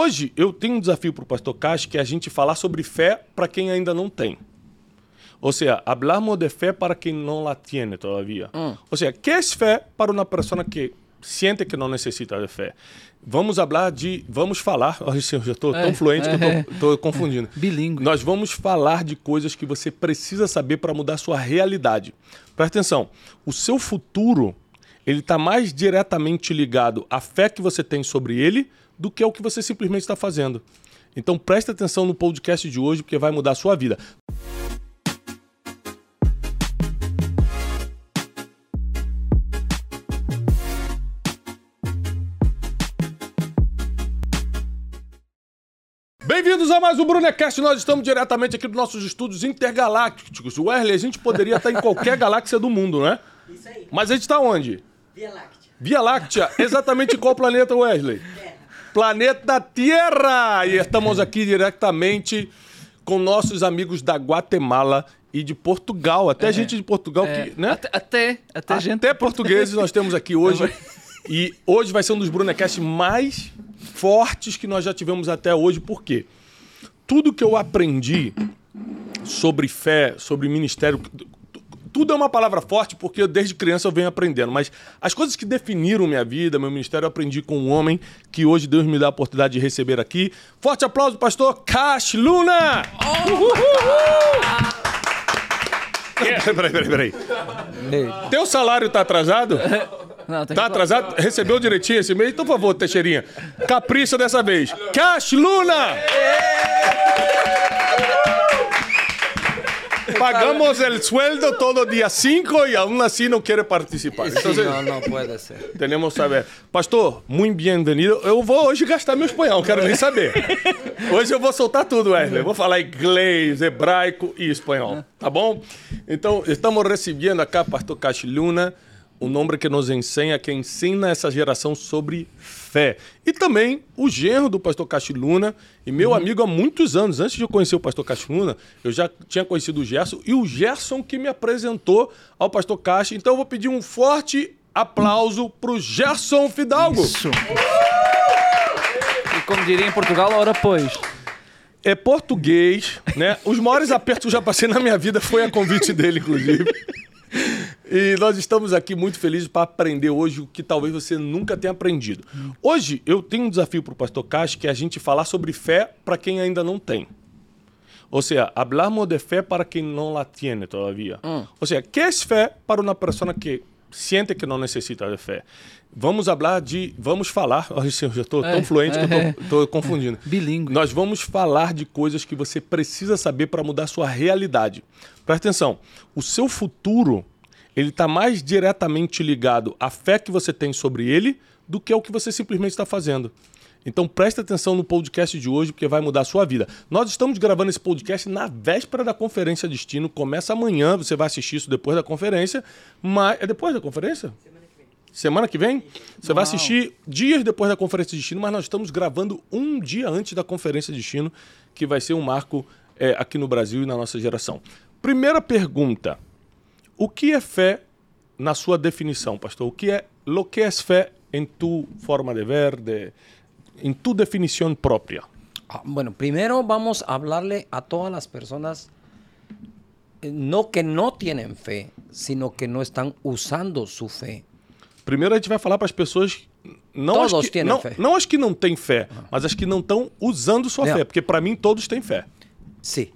Hoje eu tenho um desafio para o pastor Cash que é a gente falar sobre fé para quem ainda não tem. Ou seja, hablamos de fé para quem não la tiene todavía. Ou seja, que é fé para uma pessoa que sente que não necessita de fé? Vamos falar de. Vamos falar. Olha, eu já estou tão É, fluente que eu é. estou confundindo. Bilíngue. Nós vamos falar de coisas que você precisa saber para mudar a sua realidade. Presta atenção. O seu futuro, ele está mais diretamente ligado à fé que você tem sobre ele do que ao que você simplesmente está fazendo. Então presta atenção no podcast de hoje, porque vai mudar a sua vida. Bem-vindos a mais um Brunecast. Nós estamos diretamente aqui dos nossos estúdios intergalácticos. Wesley, a gente poderia estar em qualquer galáxia do mundo, né? Isso aí. Mas a gente está onde? Via Láctea. Via Láctea. Exatamente em qual planeta, Wesley? Terra. Planeta Terra! E estamos aqui diretamente com nossos amigos da Guatemala e de Portugal. Até gente de Portugal É, que, né? Até, até, até gente. Até portugueses nós temos aqui hoje. E hoje vai ser um dos Brunecasts mais fortes que nós já tivemos até hoje. Por quê? Tudo que eu aprendi sobre fé, sobre ministério, tudo é uma palavra forte porque desde criança eu venho aprendendo. Mas as coisas que definiram minha vida, meu ministério, eu aprendi com um homem que hoje Deus me dá a oportunidade de receber aqui. Forte aplauso, pastor Cash Luna! Uhul! Peraí, peraí, peraí. Teu salário tá atrasado? Não, tem Tá que- atrasado? Recebeu direitinho esse mês? Então, por favor, Teixeirinha. Capricha dessa vez. Cash Luna! Pagamos el sueldo todo dia 5 e aún assim não quer participar. Sí, Entonces, no, no puede ser. Tenemos que saber. Pastor, muito bem-vindo. Eu vou hoje gastar meu espanhol, quero nem saber. Hoje eu vou soltar tudo, Wesley. Vou falar inglês, hebraico e espanhol, tá bom? Então, estamos recebendo acá Pastor Cash Luna, um nome que nos ensina, que ensina essa geração sobre fé. E também o genro do Pastor Cash Luna, e meu amigo há muitos anos. Antes de eu conhecer o Pastor Cash Luna, eu já tinha conhecido o Gerson, e o Gerson que me apresentou ao Pastor Cash. Então eu vou pedir um forte aplauso pro Gerson Fidalgo. Isso. E como diria em Portugal, ora pois. É português, né? Os maiores apertos que eu já passei na minha vida foi a convite dele, inclusive. E nós estamos aqui muito felizes para aprender hoje o que talvez você nunca tenha aprendido. Hoje eu tenho um desafio para o Pastor Cash que é a gente falar sobre fé para quem ainda não tem. Ou seja, hablamos de fé para quem não la tiene todavía. Ou seja, que é fé para uma pessoa que sente que não necessita de fé? Vamos falar de, vamos falar. Olha, eu já estou tão É, fluente que eu é. estou confundindo. Bilíngue. Nós vamos falar de coisas que você precisa saber para mudar a sua realidade. Presta atenção. O seu futuro, ele está mais diretamente ligado à fé que você tem sobre ele do que ao que você simplesmente está fazendo. Então presta atenção no podcast de hoje, porque vai mudar a sua vida. Nós estamos gravando esse podcast na véspera da conferência Destino. Começa amanhã, você vai assistir isso depois da conferência. Mas. É depois da conferência? Semana que vem? Você vai assistir dias depois da Conferência de Destino, mas nós estamos gravando um dia antes da Conferência de Destino, que vai ser um marco é, aqui no Brasil e na nossa geração. Primeira pergunta: O que é fé na sua definição, pastor? O que é lo que é fé em tu forma de ver, de, em tu definição própria? Ah, Bueno, primero vamos a hablarle a todas las personas, eh, no que no tienen fe, sino que no están usando su fe. Primeiro a gente vai falar para as pessoas não Todos as que não, fé. não as que não têm fé, mas as que não estão usando sua Não. fé, porque para mim todos têm fé. Sí,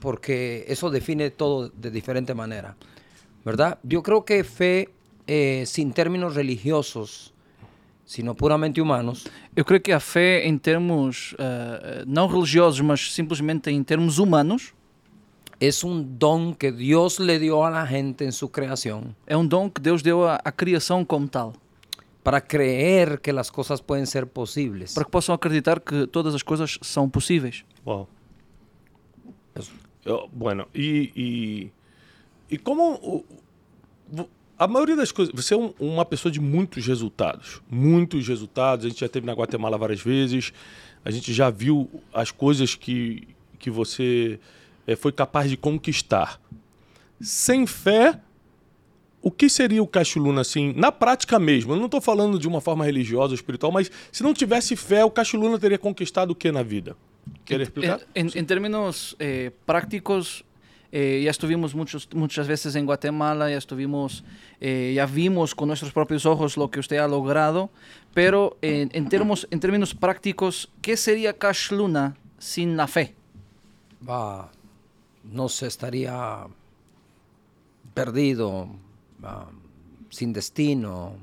porque eso define todo de diferente manera, ¿verdad? Yo creo que fe, eh, sin términos religiosos, sino puramente humanos, Eu creio que a fé, em termos ah, não religiosos, mas simplesmente em termos humanos, es un don que Dios le dio a la gente en su creación é um dom que Deus deu à, à criação como tal. para creer que las cosas pueden ser posibles. Para que possam acreditar que todas as coisas são possíveis. Uau. Eu- bueno, e, e, e como a maioria das coisas. Você é um- uma pessoa de muitos resultados. Muitos resultados. A gente já esteve na Guatemala várias vezes. A gente já viu as coisas que, que você eh, foi capaz de conquistar. Sem fé, o que seria o Cachuluna, assim, na prática mesmo? Eu não estou falando de uma forma religiosa ou espiritual, mas se não tivesse fé, o Cachuluna teria conquistado o que na vida? Quer explicar? En, en- en términos eh, prácticos, eh, ya estuvimos muchos, muchas veces en Guatemala, ya estuvimos, eh, ya vimos con nuestros propios ojos lo que usted ha logrado, pero en, en, termos, en términos prácticos, ¿qué sería Cash Luna sin la fe? va, no sé, estaría perdido, sin destino.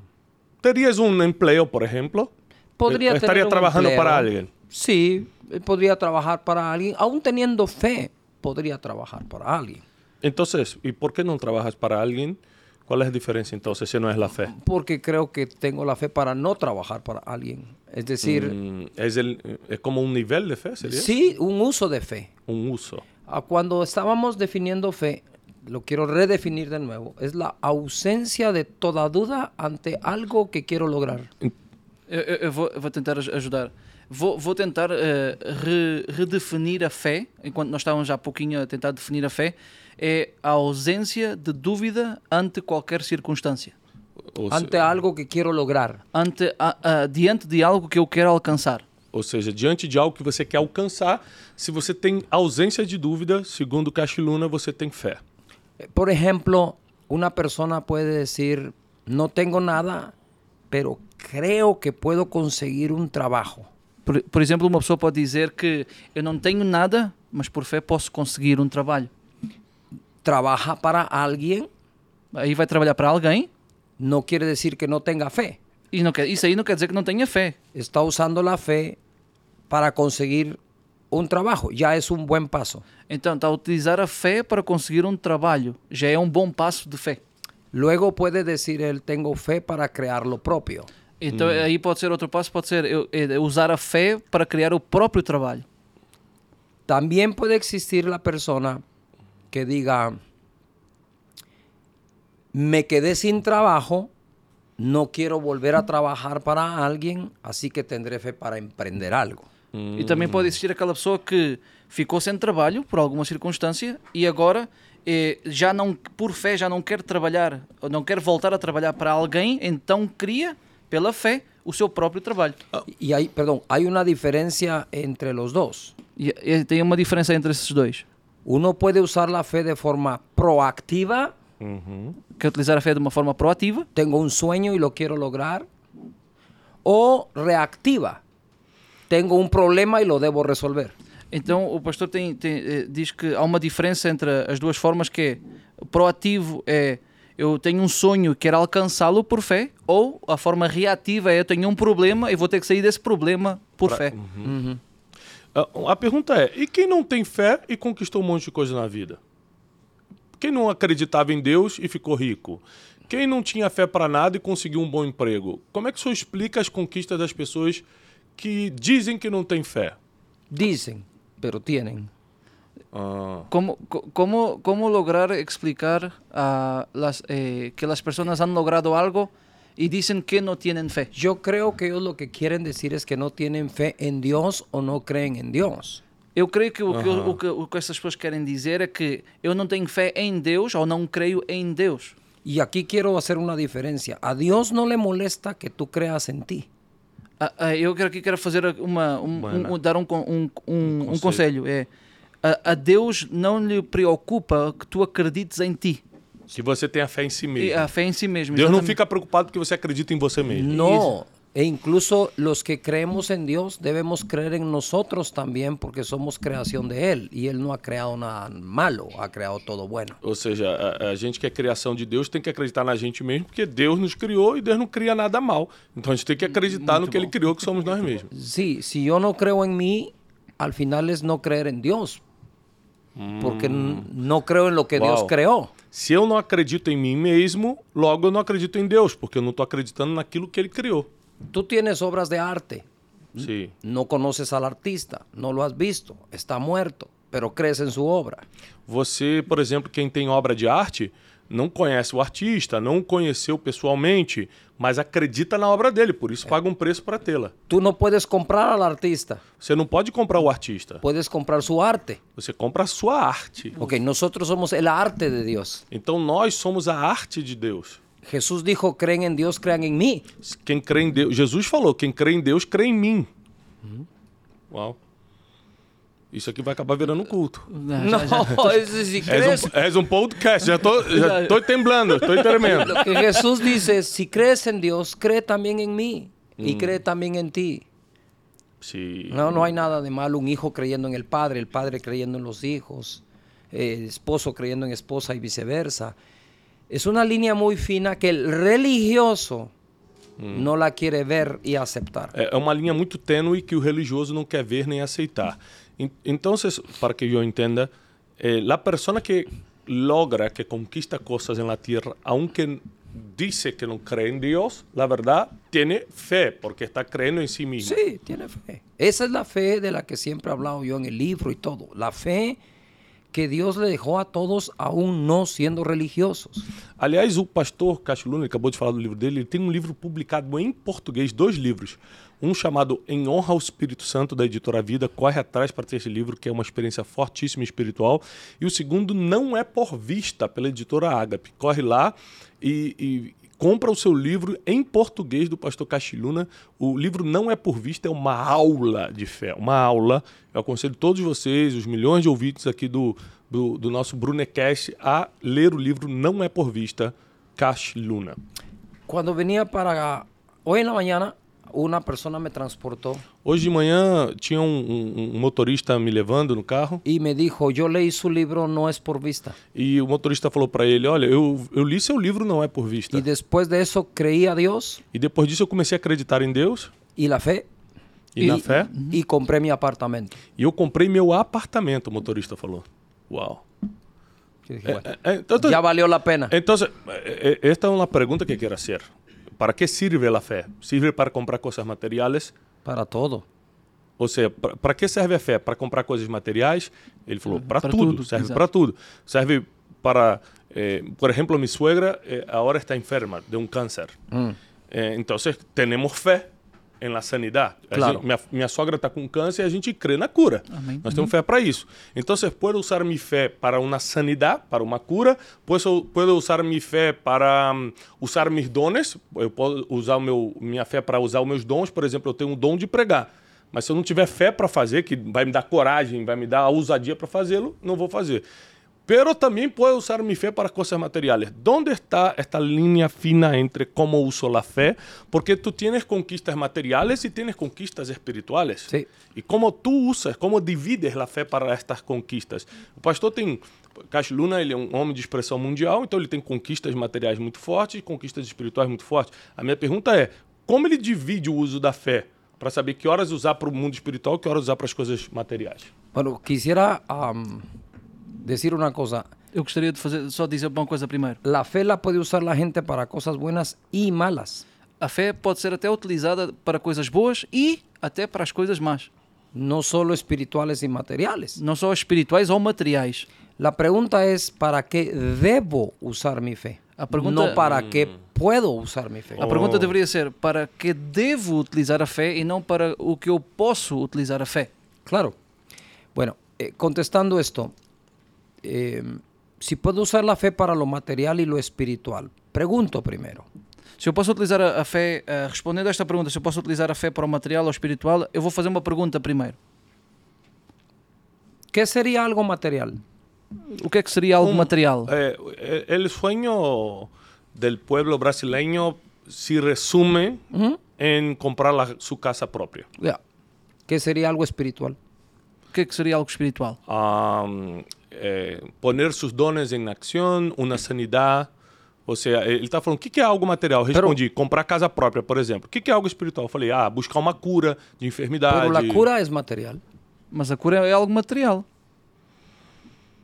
¿Terías un empleo, por ejemplo? Podría Eh, Estaría tener un trabajando empleo. para alguien. Sí, eh, podría trabajar para alguien, aún teniendo fe, podría trabajar para alguien. Entonces, ¿y por qué no trabajas para alguien? ¿Cuál es la diferencia entonces si no es la fe? Porque creo que tengo la fe para no trabajar para alguien. Es decir, Mm, ¿es, el, ¿Es como un nivel de fe? ¿Sería? sí, un uso de fe. Un uso. Ah, Cuando estábamos definiendo fe, lo quiero redefinir de nuevo, es la ausencia de toda duda ante algo que quiero lograr. Eu, eu- eu vou, eu vou tentar aj- ajudar. Vou, vou tentar eh, re- redefinir a fé, enquanto nós estávamos já há pouquinho a tentar definir a fé, é a ausência de dúvida ante qualquer circunstância. Ou, se- Ante algo que quiero lograr. Ante, a- a- diante de algo que eu quero alcançar. ou seja, diante de algo que você quer alcançar, se você tem ausência de dúvida, segundo Cachiluna, você tem fé. Eh, Por ejemplo, una persona puede decir, no tengo nada, pero creo que puedo conseguir un trabajo. Por, por exemplo, uma pessoa pode dizer que eu não tenho nada, mas por fé posso conseguir um trabalho. Trabaja para alguien Aí vai trabalhar para alguém no quiere decir que no tenga fe. e não quer, isso aí não quer dizer que não tenha fé. Está usando la fe para conseguir un trabajo. Ya es un buen paso. Então, está a utilizar a fé para conseguir um trabalho. Já é um bom passo de fé. Luego puede decir él, tengo fe para crear lo propio. Então, aí pode ser outro passo, pode ser eu- é usar a fé para criar o próprio trabalho. También puede existir la persona que diga, me quedé sin trabajo, no quiero volver a trabajar para alguien, así que tendré fe para emprender algo. E também pode existir aquela pessoa que ficou sem trabalho por alguma circunstância e agora eh, já não, por fé, já não quer trabalhar, ou não quer voltar a trabalhar para alguém, então cria, pela fé, o seu próprio trabalho. Y hay, perdón, hay una diferencia entre los dos. E, e tem uma diferença entre esses dois. Uno puede usar la fe de forma proactiva, Quer utilizar a fé de uma forma proativa tengo un sueño y lo quiero lograr, o reactiva, tengo un problema y lo debo resolver. Então o pastor tem, tem, eh, diz que há uma diferença entre as duas formas que é proativo é eu tenho um sonho quero alcançá-lo por fé, ou a forma reativa é eu tenho um problema e vou ter que sair desse problema por fé. Ah, A pergunta é: e quem não tem fé e conquistou um monte de coisa na vida? Quem não acreditava em Deus e ficou rico? Quem não tinha fé para nada e conseguiu um bom emprego? Como é que o senhor explica as conquistas das pessoas que dizem que não têm fé? Dicen, pero tienen. Como, co- como, como lograr explicar a las, eh, que las personas han logrado algo y dicen que no tienen fe? Yo creo que ellos lo que quieren decir es que no tienen fe en Dios o no creen en Dios. Eu creio que o, que Aham. o, que o que essas pessoas querem dizer é que eu não tenho fé em Deus ou não creio em Deus. Y aquí quiero hacer una diferencia. A Dios no le molesta que tú creas en ti. Ah, ah, eu quero aqui quero fazer uma, um, Buena. um- dar um, um, um, um conselho. conselho. É, a, a Deus não lhe preocupa que tu acredites em ti. que você tenha fé em si E mesmo. a fé em si mesmo. Deus não fica preocupado porque você acredita em você mesmo. No. E incluso los que creemos en Dios debemos creer en nosotros también porque somos creación de Él. Y Él no ha creado nada malo, ha creado todo bueno. Ou seja, a, a gente que é criação de Deus tem que acreditar na gente mesmo, porque Deus nos criou e Deus não cria nada mal. Então a gente tem que acreditar no que Ele criou, que somos nós mesmos. Sí, si yo no creo en mí, al final es no creer en Dios. Porque n- no creo en lo que Dios Wow. creó. Se eu não acredito em mim mesmo, logo eu não acredito em Deus, porque eu não estou acreditando naquilo que Ele criou. Tú tienes obras de arte, Sim. no conoces al artista, no lo has visto, está muerto, pero crees en su obra. Você, por exemplo, quem tem obra de arte, não conhece o artista, não conheceu pessoalmente, mas acredita na obra dele, por isso paga um preço para tê-la. Tú no puedes comprar al artista, Você não pode comprar o artista, puedes comprar su arte. você compra a sua arte. Ok, nosotros somos el arte de Dios. Então nós somos a arte de Deus. Jesús dijo, creen en Dios, crean en mí. Quem crê em Deus, Jesus falou, quem crê em Deus, crê em mim. Uau. Isso aqui vai acabar virando um culto. Ah, No, já- És crees, um, és um podcast, já tô, já tô temblando, tô tremendo. lo que Jesús dice, es, si crees en Dios, cree también en mí y cree también en ti. Sí. No, no hay nada de malo un hijo creyendo en el padre, el padre creyendo en los hijos, el esposo creyendo en esposa y viceversa. Es una línea muy fina que el religioso no la quiere ver y aceptar. É é uma linha muito tênue que o religioso não quer ver nem aceitar. En- Entonces, para que eu entenda, eh, la persona que logra, que conquista cosas en la tierra, aunque dice que no cree en Dios, la verdad, tiene fe, porque está creyendo en sí mismo. Sí, tiene fe. Esa es la fe de la que siempre he hablado yo en el libro y todo. La fe que Dios le dejó a todos aún no siendo religiosos. Aliás, o pastor ele acabou de falar do livro dele, ele tem um livro publicado em português, dois livros. Um chamado Em Honra ao Espírito Santo, da editora Vida, corre atrás para ter esse livro, que é uma experiência fortíssima espiritual. E o segundo, Não é por Vista, pela editora Ágape. Corre lá e, e compra o seu livro em português do pastor Cachiluna. O livro Não é por Vista, é uma aula de fé, uma aula. Eu aconselho todos vocês, os milhões de ouvintes aqui do, do, do nosso Brunecast, a ler o livro Não é por Vista, Cachiluna. Cuando venía para... Hoy en la una persona me transportó Hoje de manhã tinha um, um- um motorista me levando no carro y me dijo, yo leí su libro, no es por vista. e o motorista falou para ele: Olha, eu, eu li seu livro, não é por vista. Y después de eso creí a Dios E depois disso eu comecei a acreditar em Deus y la fe e, na fé. y compré mi apartamento. E eu comprei meu apartamento, o motorista falou. Uau. Dije, bueno, Eh, eh, entonces- ya valió la pena. Entonces, eh, eh, esta es una pregunta que quiero hacer. ¿Para qué sirve la fe? ¿Sirve para comprar cosas materiales? Para todo. Ou seja, para que serve a fé? Para comprar coisas materiais? Ele falou, para tudo, tudo, serve para tudo. Serve para, eh, por exemplo, minha suegra eh, agora está enferma de um câncer. Eh, então, temos fé em la sanidade. A Claro. gente- minha, minha sogra está com câncer e a gente crê na cura. Amém. Nós temos fé para isso. Então, puedo usar minha fé para uma sanidade, para uma cura. Puedo, puedo usar minha fé para hum, usar meus dones. Eu posso usar meu, minha fé para usar os meus dons. Por exemplo, eu tenho um dom de pregar. Mas se eu não tiver fé para fazer, que vai me dar coragem, vai me dar a ousadia para fazê-lo, não vou fazer. Pero também puedo usar mi fé para coisas materiales. ¿Dónde está esta línea fina entre cómo uso la fe? Porque tú tienes conquistas materiales y tienes conquistas espirituales. Sí. E como tu usas, como divides a fé para estas conquistas. O pastor tem. Cash Luna ele é um homem de expressão mundial, então ele tem conquistas materiais muito fortes e conquistas espirituais muito fortes. A minha pergunta é: como ele divide o uso da fé para saber que horas usar para o mundo espiritual que horas usar para as coisas materiais? Bueno, quisiera am, decir una cosa. Eu gostaria de fazer, só dizer uma coisa primeiro. La fe la puede usar la gente para cosas buenas y malas. A fé pode ser até utilizada para coisas boas e até para as coisas más. No solo espirituales y materiales. Não só espirituais ou materiais. La pregunta es, ¿para qué debo usar mi fe? La pregunta- No para qué puedo usar mi fe. A pergunta deveria ser para que devo utilizar a fé e não para o que eu posso utilizar a fé. Claro. Bueno, eh, contestando esto, eh, si puedo usar la fe para lo material y lo espiritual, pregunto primero, Se eu posso utilizar a, a fé, eh, respondendo a esta pergunta, se eu posso utilizar a fé para o material ou espiritual, eu vou fazer uma pergunta primeiro. ¿qué sería algo material? O que é que seria algo Um, material? eh, el sueño del pueblo brasileño se resume en comprar la- su casa propia. Ya. ¿Qué sería algo espiritual? O que é que seria algo espiritual? Am, eh, poner sus dones en acción, una sanidad. Ou seja, ele está falando, o que, que é algo material? Respondi, comprar casa própria, por exemplo. O que, que é algo espiritual? Falei, ah, buscar uma cura de enfermidade. Pero la cura es material. Mas a cura é algo material.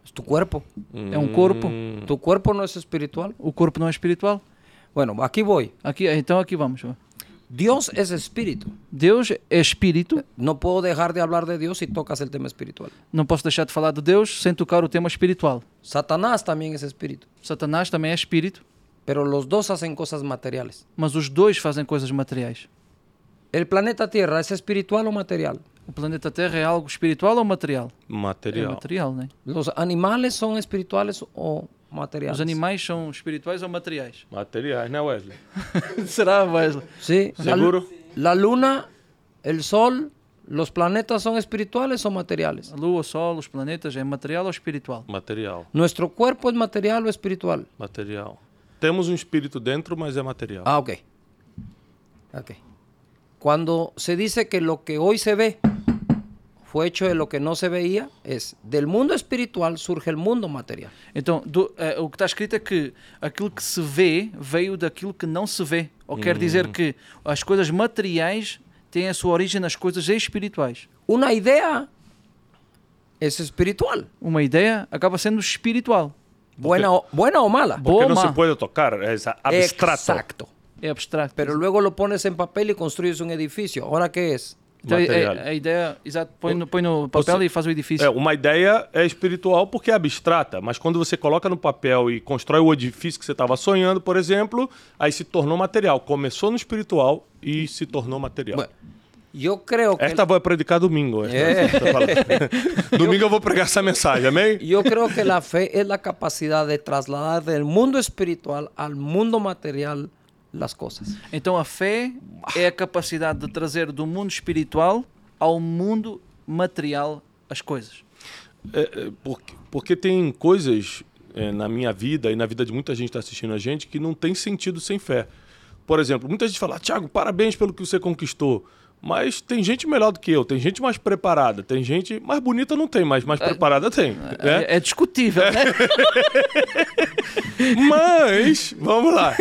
Es tu cuerpo. É um corpo. Tu cuerpo no es espiritual. O corpo não é espiritual. Bueno, aquí voy. Aqui, então aqui vamos. Dios es espíritu. Deus é espírito. No puedo dejar de hablar de Dios si tocas el tema espiritual. Não posso deixar de falar de Deus sem tocar o tema espiritual. Satanás también es espíritu, Satanás também é espírito, pero los dos hacen cosas materiales. mas os dois fazem coisas materiais. ¿El planeta Tierra es espiritual o material? O planeta Terra é algo espiritual ou material? É Material. material, né? ¿Los animales son espirituales o materiales? Os animais são espirituais ou materiais? Materiais, né, Wesley? Será, Wesley? Sí. La- ¿Seguro? La, luna, el sol, los planetas son espirituales o materiales. A Lua, o Sol, os planetas é material ou espiritual? Material. ¿Nuestro cuerpo es material o espiritual? Material. Temos um espírito dentro, mas é material. Ah, ok. Ok. Cuando se dice que lo que hoy se ve fue hecho de lo que no se veía, es del mundo espiritual surge el mundo material. Então, do- eh, o que está escrito é que aquilo que se vê veio daquilo que não se vê. Ou quer dizer que as coisas materiais têm a sua origem nas coisas espirituais. Una idea es espiritual, Uma ideia acaba sendo espiritual. buena o, buena o mala. Porque não Boma. se pode tocar, é abstrato. Exacto. É abstrato. Pero luego lo pones en papel y construyes un edificio. ¿Ahora qué es? Então, a, Material. a- a ideia, exato, põe no, põe no papel Você- e faz o edifício. É, uma ideia é espiritual porque é abstrata, mas quando você coloca no papel e constrói o edifício que você estava sonhando, por exemplo, aí se tornou material. Começou no espiritual e se tornou material. Bueno, yo creo que Esta vou predicar domingo. É. domingo eu vou pregar essa mensagem, amém? Yo creo que la fe es la capacidad de trasladar del mundo espiritual al mundo material las cosas. Então a fé é a capacidade de trazer do mundo espiritual ao mundo material as coisas. É, é, porque, porque tem coisas é, na minha vida e na vida de muita gente que está assistindo a gente que não tem sentido sem fé. Por exemplo, muita gente fala, Tiago, parabéns pelo que você conquistou. Mas tem gente melhor do que eu, tem gente mais preparada, tem gente mais bonita não tem, mas mais preparada tem. né? É, é discutível, né? Mas, vamos lá.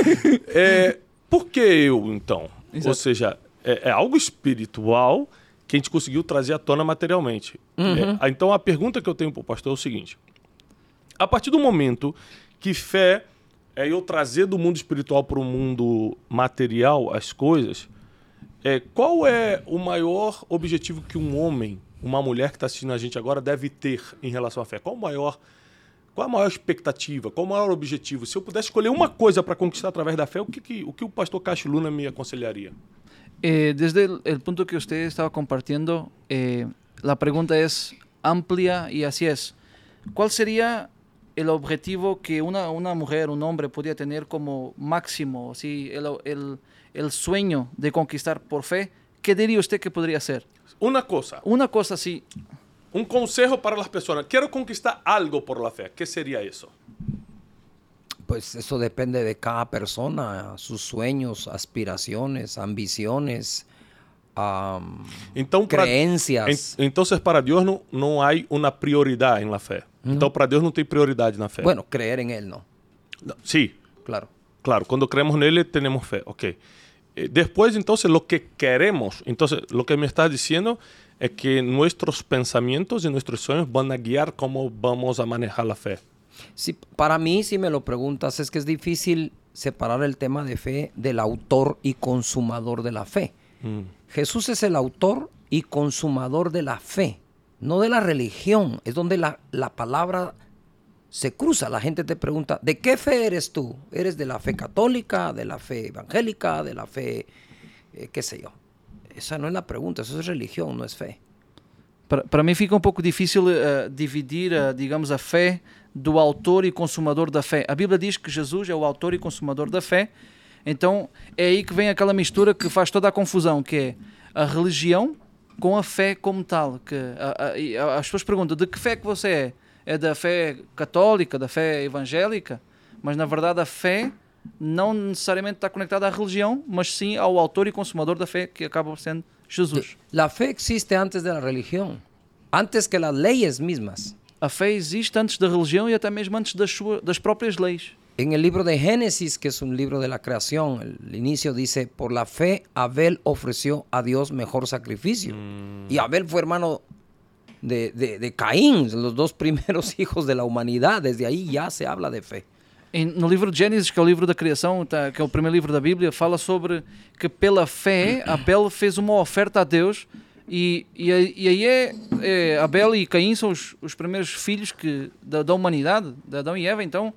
É, por que eu, então? Exato. Ou seja, é, é algo espiritual que a gente conseguiu trazer à tona materialmente. É, então, a pergunta que eu tenho para o pastor é o seguinte. A partir do momento que fé é eu trazer do mundo espiritual para o mundo material as coisas, é, qual é o maior objetivo que um homem, uma mulher que está assistindo a gente agora deve ter em relação à fé? Qual o maior qual a maior expectativa? Qual o maior objetivo? Se eu pudesse escolher uma coisa para conquistar através da fé, o que, que- o, que o pastor Cássio Luna me aconselharia? Eh, desde el punto que usted estaba compartiendo, eh, la pregunta es amplia así es. ¿Cuál sería el objetivo que una, una mujer, un hombre tener como máximo, así, el, el, el sueño de conquistar por fe? ¿Qué diría usted que podría ser? Uma coisa, Una cosa así, um conselho para as pessoas. Quero conquistar algo por la fé. que seria isso? Pues eso depende de cada persona, sus sueños, aspiraciones, ambiciones, am, Então, pra- creencias. En- então, para Deus não, não há uma prioridade na fé. Então, para Deus não tem prioridade na fé. Bueno, creer en Él no, Não, Sim, claro. Claro, cuando creemos nele tenemos fe, ok. Eh, Después, entonces, lo que queremos, entonces, lo que me estás diciendo es que nuestros pensamientos y nuestros sueños van a guiar cómo vamos a manejar la fe. Sí, para mí, si me lo preguntas, es que es difícil separar el tema de fe del autor y consumador de la fe. Jesús es el autor y consumador de la fe, no de la religión. Es donde la, la palabra se cruza. La gente te pregunta, ¿de qué fe eres tú? ¿Eres de la fe católica, de la fe evangélica, de la fe, eh, qué sé yo? Esa no es la pregunta, eso es religión, no es fe. para, para mim fica um pouco difícil eh, dividir, eh, digamos, a fé do autor e consumador da fé. A Bíblia diz que Jesus é o autor e consumador da fé, então é aí que vem aquela mistura que faz toda a confusão, que é a religião com a fé como tal. Que a- a- a- as pessoas perguntam, de que fé que você é? É da fé católica, da fé evangélica? Mas na verdade a fé não necessariamente está conectada à religião, mas sim ao autor e consumador da fé, que acaba sendo Jesus. La fe existe antes de la religión, antes que las leyes mismas. A fé existe antes da religião e até mesmo antes das, sua- das próprias leis. En el libro de Génesis, que es un libro de la creación, el inicio dice, por la fe Abel ofreció a Dios mejor sacrificio. Y Abel fue hermano de, de- de Caín, los dos primeros hijos de la humanidad. Desde ahí ya se habla de fe. Em- no livro de Gênesis, que é o livro da criação, tá, que é o primeiro livro da Bíblia, fala sobre que pela fé Abel fez uma oferta a Deus e, e, aí- e aí é, é, Abel e Caim são os, os primeiros filhos que, da, da humanidade, de Adão e Eva, então...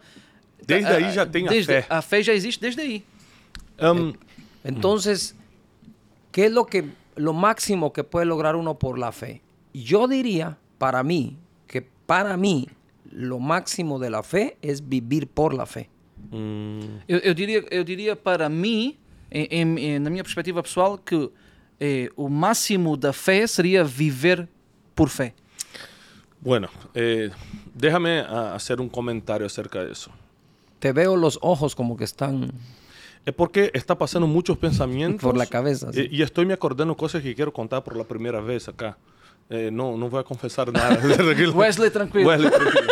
Desde aí já tem a desde- fé. A fé já existe desde aí. Hum, Entonces, ¿qué es lo que lo máximo que puede lograr uno por la fe? Yo diría, para mí, que para mí lo máximo de la fe es vivir por la fe. Eu, eu diria, eu diria para mim, em- em- em- na minha perspectiva pessoal, que eh, o máximo da fé seria viver por fé. bueno, eh, déjame ah, hacer un comentario acerca de eso. Te veo los ojos como que están Es porque está pasando muchos pensamientos. por la cabeza. sí. y estoy me acordando cosas que quiero contar por la primera vez acá. Eh, no, no voy a confesar nada. Tranquilo. Wesley, tranquilo. Wesley, tranquilo.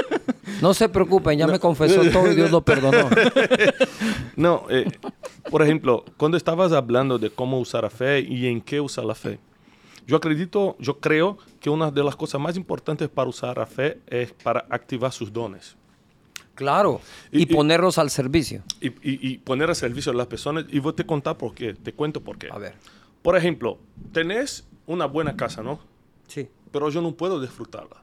No se preocupen, ya me confesó todo y Dios lo perdonó. No, eh, por ejemplo, cuando estabas hablando de cómo usar la fe y en qué usar la fe, yo acredito, yo creo que una de las cosas más importantes para usar la fe es para activar sus dones Claro. Y- Y, y- ponerlos al servicio. y, y- y poner a servicio a las personas. Y voy a te contar por qué, te cuento por qué. A ver. Por ejemplo, tenés una buena casa, ¿no? Sí. Pero yo no puedo disfrutarla.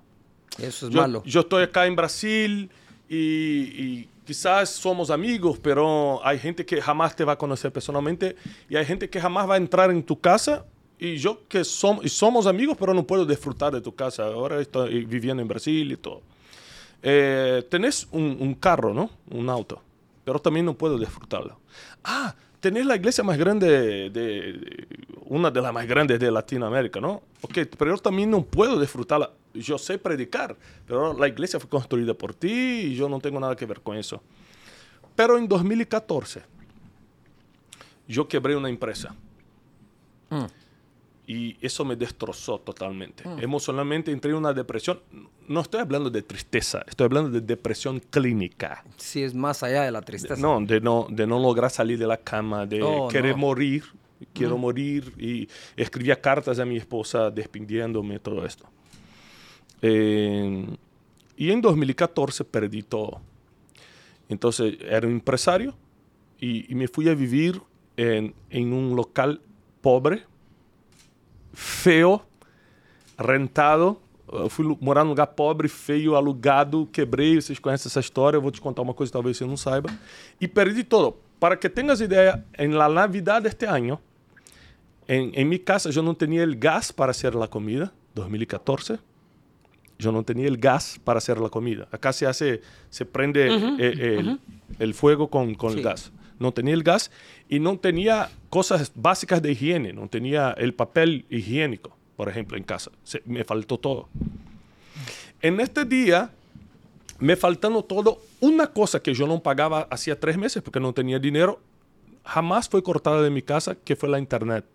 Eso es yo, malo. yo estoy acá en Brasil y, y quizás somos amigos, pero hay gente que jamás te va a conocer personalmente y hay gente que jamás va a entrar en tu casa. Y yo que som- y somos amigos, pero no puedo disfrutar de tu casa. Ahora estoy viviendo en Brasil y todo. Eh, tenés un, un carro, ¿no? Un auto, pero también no puedo disfrutarlo. Ah, tenés la iglesia más grande, de, de- una de las más grandes de Latinoamérica, ¿no? Ok, pero yo también no puedo disfrutarla. Yo sé predicar, pero la iglesia fue construida por ti y yo no tengo nada que ver con eso. Pero en 2014, yo quebré una empresa. Y eso me destrozó totalmente. Emocionalmente entré en una depresión. No estoy hablando de tristeza, estoy hablando de depresión clínica. Sí, es más allá de la tristeza. No, de no, de no lograr salir de la cama, de Oh, querer no. morir. Quiero morir. Y escribía cartas a mi esposa despidiéndome, todo esto. Eh, y en 2014 perdí todo. Entonces era un empresario y, y me fui a vivir en, en un local pobre, feo, rentado. Eu fui lu- morar num lugar pobre, feio, alugado, quebrei. Vocês conhecem essa história. Eu vou te contar uma coisa que talvez você não saiba. E perdi todo. Para que tenhas ideia, em la Navidad deste ano, em, em minha casa eu não tinha o gás para fazer a comida, 2014. Eu não tinha o gás para fazer a comida. Acá se hace, se prende eh, el, el fuego con, con Sí. el gas. No tenía el gas y no tenía cosas básicas de higiene. No tenía el papel higiénico, por ejemplo, en casa. Se- me faltó todo. En este día, me faltando todo, una cosa que yo no pagaba hacía tres meses porque no tenía dinero, jamás fue cortada de mi casa, que fue la internet.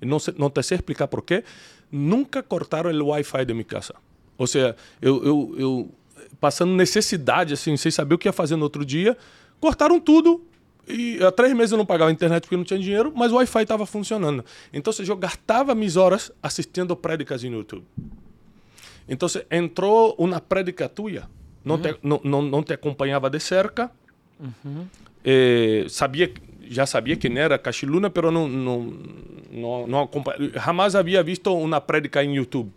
No te sé explicar por qué. Nunca cortaram o Wi-Fi de minha casa. Ou seja, eu, eu, eu passando necessidade, assim, sem saber o que ia fazer no outro dia, cortaram tudo. E há três meses eu não pagava a internet porque não tinha dinheiro, mas o Wi-Fi estava funcionando. Então, seja, eu gastava minhas horas assistindo prédicas no YouTube. Então, entrou uma prédica tua, não, te, não, não, não te acompanhava de cerca, eh, sabia, já sabia quem era Cachiluna, pero não, não, não, não jamais havia visto uma prédica em YouTube.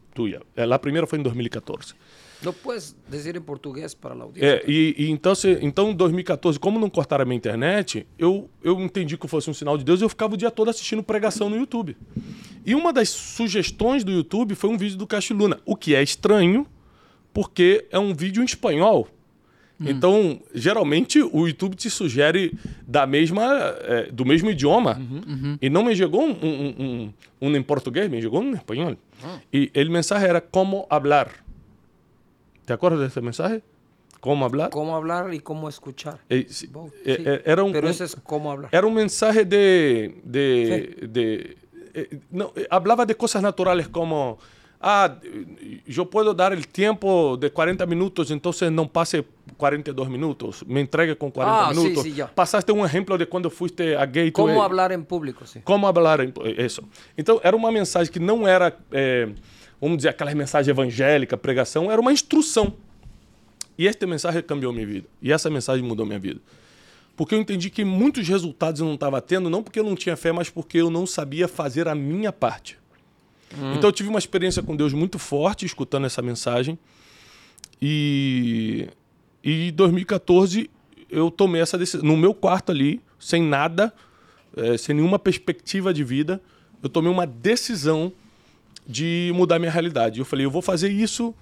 Eh, A primeira foi em 2014. Lo puedes decir en portugués para la audiencia. É, e, e então, se, então, em 2014, como não cortaram a minha internet, eu, eu entendi que fosse um sinal de Deus e eu ficava o dia todo assistindo pregação no YouTube. E uma das sugestões do YouTube foi um vídeo do Cachiluna, o que é estranho, porque é um vídeo em espanhol. Então, geralmente, o YouTube te sugere da mesma, é, do mesmo idioma. E não me chegou um, um, um, um em português, me chegou um em espanhol. E o mensagem era como hablar. ¿Te acuerdas desse mensagem? Como hablar. Cómo hablar y cómo escuchar. Eh, sí, Both, eh, sí. eh, era un, Pero ese es cómo hablar. era un mensaje de... de, de- eh, no, eh, hablaba de cosas naturales como... Ah, eh, yo puedo dar el tiempo de 40 minutos, entonces no pase 42 minutos. Me entregue con 40 Ah, sí, minutos. sí, ya. Pasaste un ejemplo de cuando fuiste a Gateway. Cómo hablar en público, sí. Como hablar em- isso. Então, era uma mensagem que não era, vamos dizer, aquela mensagem evangélica, pregação, era uma instrução. E esta mensagem cambiou minha vida. E essa mensagem mudou minha vida. Porque eu entendi que muitos resultados eu não estava tendo, não porque eu não tinha fé, mas porque eu não sabia fazer a minha parte. Então eu tive uma experiência com Deus muito forte escutando essa mensagem. E em 2014 eu tomei essa decisão. No meu quarto ali, sem nada, eh, sem nenhuma perspectiva de vida, eu tomei uma decisão de mudar minha realidade. Eu falei, eu vou fazer isso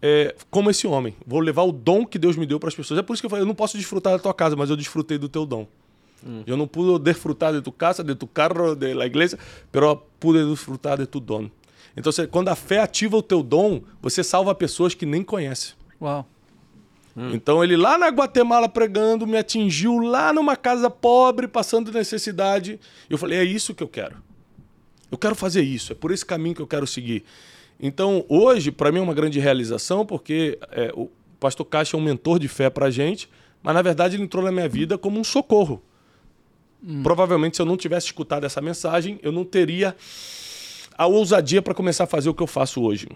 eh, como esse homem. Vou levar o dom que Deus me deu para as pessoas. É por isso que eu falei, eu não posso desfrutar da tua casa, mas eu desfrutei do teu dom. Eu não pude desfrutar de tu casa, de tu carro, de la iglesia, pero pude desfrutar de tu dom. Então, quando a fé ativa o teu dom, você salva pessoas que nem conhecem. Wow. Então ele lá na Guatemala pregando me atingiu lá numa casa pobre, passando necessidade. Eu falei, é isso que eu quero. Eu quero fazer isso, é por esse caminho que eu quero seguir. Então hoje, para mim é uma grande realização, porque é, o pastor Caixa é um mentor de fé para gente, mas na verdade ele entrou na minha vida como um socorro. Provavelmente se eu não tivesse escutado essa mensagem, eu não teria a ousadia para começar a fazer o que eu faço hoje.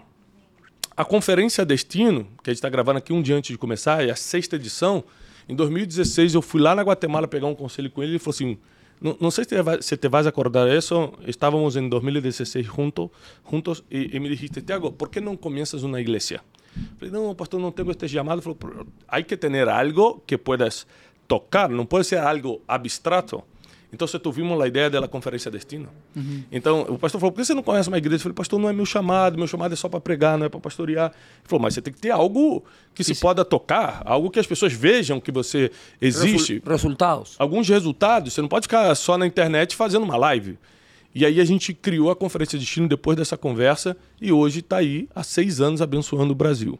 A Conferência Destino, que a gente está gravando aqui um dia antes de começar, é a sexta edição. Em 2016, eu fui lá na Guatemala pegar um conselho com ele e ele falou assim: Não, não sei se te, vai, se te acordar isso, estávamos em 2016 junto, juntos e, e me dijiste, Tiago, ¿por qué no comienzas una iglesia? Falei, não, pastor, não tenho este chamado. Falou, "Pero hay que tener algo que puedas tocar, não pode ser algo abstrato. Então, você tuvimos a ideia da Conferência Destino. Então, o pastor falou, por que você não conhece uma igreja? Eu falei, pastor, não é meu chamado, meu chamado é só para pregar, não é para pastorear. Ele falou, mas você tem que ter algo que se possa tocar, algo que as pessoas vejam que você existe. Resul- resultados. Alguns resultados, você não pode ficar só na internet fazendo uma live. E aí a gente criou a Conferência Destino depois dessa conversa e hoje está aí há seis anos abençoando o Brasil.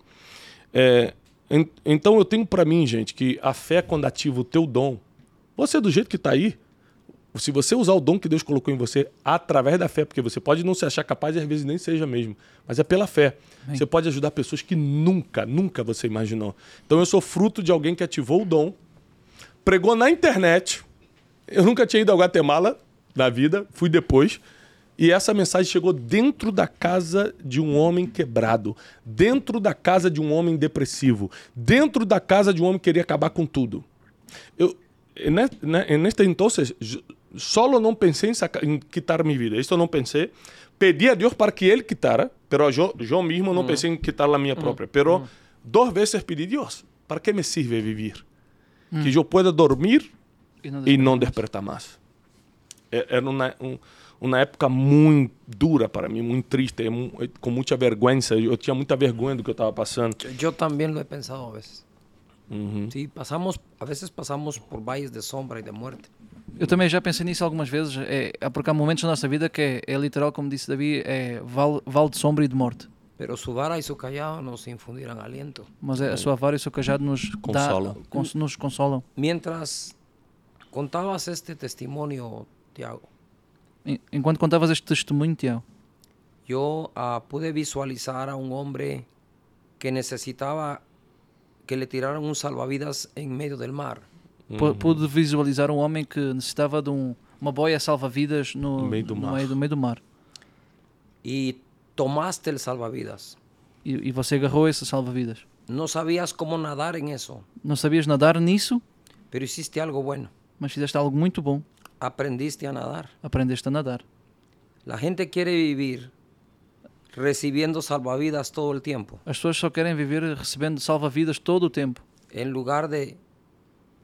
É, en- então eu tenho para mim, gente, que a fé quando ativa o teu dom, você do jeito que está aí, se você usar o dom que Deus colocou em você através da fé, porque você pode não se achar capaz e às vezes nem seja mesmo, mas é pela fé. Você pode ajudar pessoas que nunca, nunca você imaginou. Então eu sou fruto de alguém que ativou o dom, pregou na internet. Eu nunca tinha ido ao Guatemala na vida, fui depois. E essa mensagem chegou dentro da casa de um homem quebrado, dentro da casa de um homem depressivo, dentro da casa de um homem que queria acabar com tudo. Eu, en, est- ne- solo não pensei em, saca- em quitar minha vida. Isso eu não pensei. Pedi a Deus para que Ele quitara, pero eu, eu mesmo não pensei em quitar a minha própria. Pero duas vezes pedi, Deus, para que me sirve viver? Que eu pueda dormir E não e não despertar mais. É- Era uma, um- uma época muito dura para mim, muito triste, é mu- com muita vergonha. Eu tinha muita vergonha do que eu estava passando. Yo, yo también lo he pensado a veces. Uhum. Sí, pasamos, a veces pasamos por valles de sombra y de muerte. Eu também já pensei nisso algumas vezes, é, é porque há momentos na nossa vida que é, é literal, como disse Davi, é vale, vale de sombra e de morte. Pero su vara y su callado nos infundirán aliento. Mas é, a sua vara e o seu cajado nos, dá- Consolam. cons- nos consolam. Mientras contabas este testimonio, Tiago, En- Enquanto contavas este testemunho, Tiago, yo ah, pude visualizar a un hombre que necesitaba que le tiraran un salvavidas en medio del mar. Pu- pude visualizar um homem que necessitava de um, uma boia salva-vidas no, No meio do no mar. meio do meio do mar. Y tomaste el salvavidas. E, e você agarrou esse salva-vidas. No sabías cómo nadar en eso, Não sabias nadar nisso, pero hiciste algo bueno. mas fizeste algo muito bom. Aprendiste a nadar. Aprendeste a nadar. La gente quiere vivir recibiendo salvavidas todo el tiempo, As pessoas só querem viver recebendo salva-vidas todo o tempo, en lugar de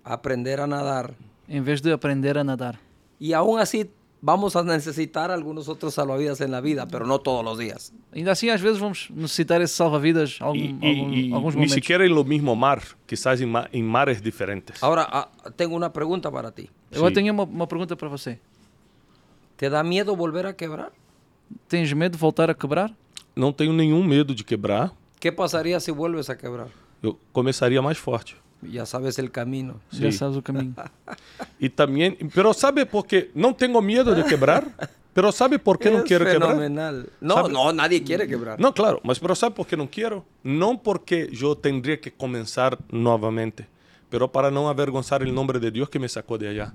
aprender a nadar. em vez de aprender a nadar. Y aún así vamos a necesitar algunos otros salvavidas en la vida, pero no todos los días. Ainda assim, às vezes vamos necessitar esse salva-vidas algum, E, algum- e- e alguns nem momentos. sequer em lo mesmo mar, quizás em, ma em mares diferentes. Ahora, ah, tengo una pregunta para ti. Eu Sim. tenho uma, uma pergunta para você. ¿Te da miedo volver a quebrar? Tens medo de voltar a quebrar? Não tenho nenhum medo de quebrar. ¿Qué pasaría si vuelves a quebrar? Eu começaria mais forte. Ya sabes el camino. Já Sim. sabes o caminho. E também, pero sabe por quê? Não tenho medo de quebrar, pero sabe por não Es quero quebrar? fenomenal. No, ¿Sabe? no, nadie quiere quebrar. Não, claro, mas pero sabe por que não quero? Não porque eu tendria que começar novamente, pero para não avergonzar o nome de Deus que me sacou de allá.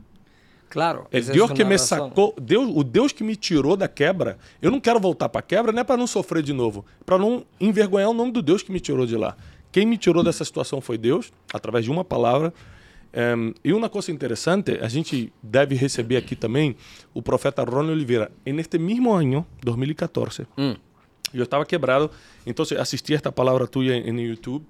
Claro. Es Deus que me razón. sacou, Deus, o Deus que me tirou da quebra, eu não quero voltar para a quebra, não é para não sofrer de novo, para não envergonhar o nome do Deus que me tirou de lá. Quem me tirou dessa situação foi Deus, através de uma palavra. Um, e uma coisa interessante, a gente deve receber aqui também o profeta Rony Oliveira. E neste mesmo ano, 2014, Mm. eu estava quebrado, então assisti esta palavra tua no YouTube.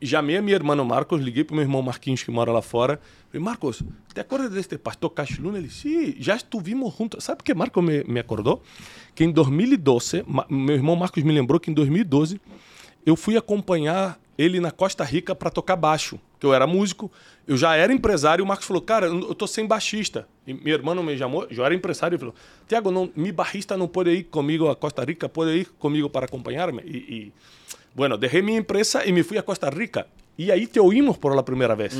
E Chamei a meu irmão Marcos, liguei para o meu irmão Marquinhos, que mora lá fora. Falei, Marcos, te acordas deste pastor Cachiluna? Ele, sim, já estuvimos juntos. Sabe que Marcos me, me acordou? Que em 2012, Ma- meu irmão Marcos me lembrou que em 2012 eu fui acompanhar ele na Costa Rica para tocar baixo, que eu era músico, eu já era empresário, e o Marcos falou, cara, eu tô sem baixista. E meu irmão me chamou, eu era empresário, e falou, Tiago, não, mi bajista não pode ir comigo a Costa Rica, pode ir comigo para acompanhar-me? E, e, bueno, dejé mi empresa y me fui a Costa Rica. Y ahí te oímos por la primera vez.